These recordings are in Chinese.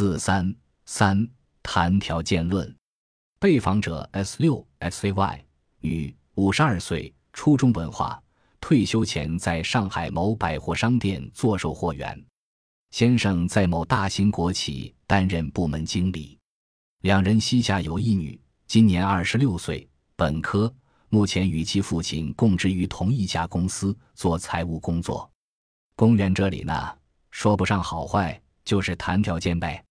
四三三谈条件论。被访者 S 六 XAY 女，五十二岁，初中文化，退休前在上海某百货商店做售货员。先生在某大型国企担任部门经理。两人膝下有一女，今年二十六岁，本科，目前与其父亲供职于同一家公司做财务工作。公园这里呢，说不上好坏，就是谈条件呗。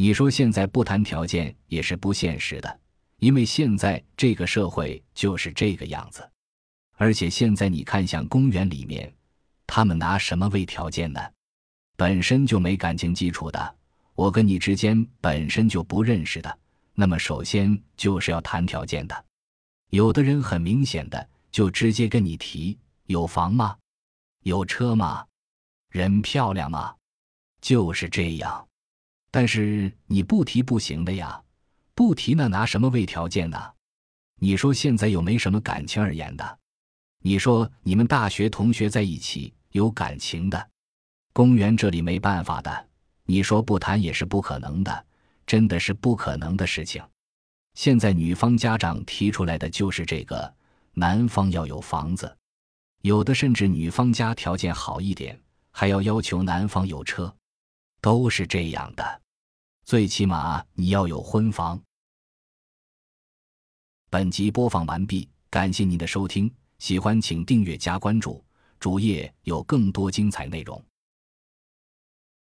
你说现在不谈条件也是不现实的，因为现在这个社会就是这个样子。而且现在你看，像公园里面，他们拿什么为条件呢？本身就没感情基础的，我跟你之间本身就不认识的，那么首先就是要谈条件的。有的人很明显的就直接跟你提：有房吗？有车吗？人漂亮吗？就是这样。但是你不提不行的呀，不提那拿什么为条件呢？你说现在又没什么感情而言的，你说你们大学同学在一起有感情的，公园这里没办法的，你说不谈也是不可能的，真的是不可能的事情。现在女方家长提出来的就是这个，男方要有房子，有的甚至女方家条件好一点，还要要求男方有车。都是这样的，最起码你要有婚房。本集播放完毕，感谢您的收听，喜欢请订阅加关注，主页有更多精彩内容。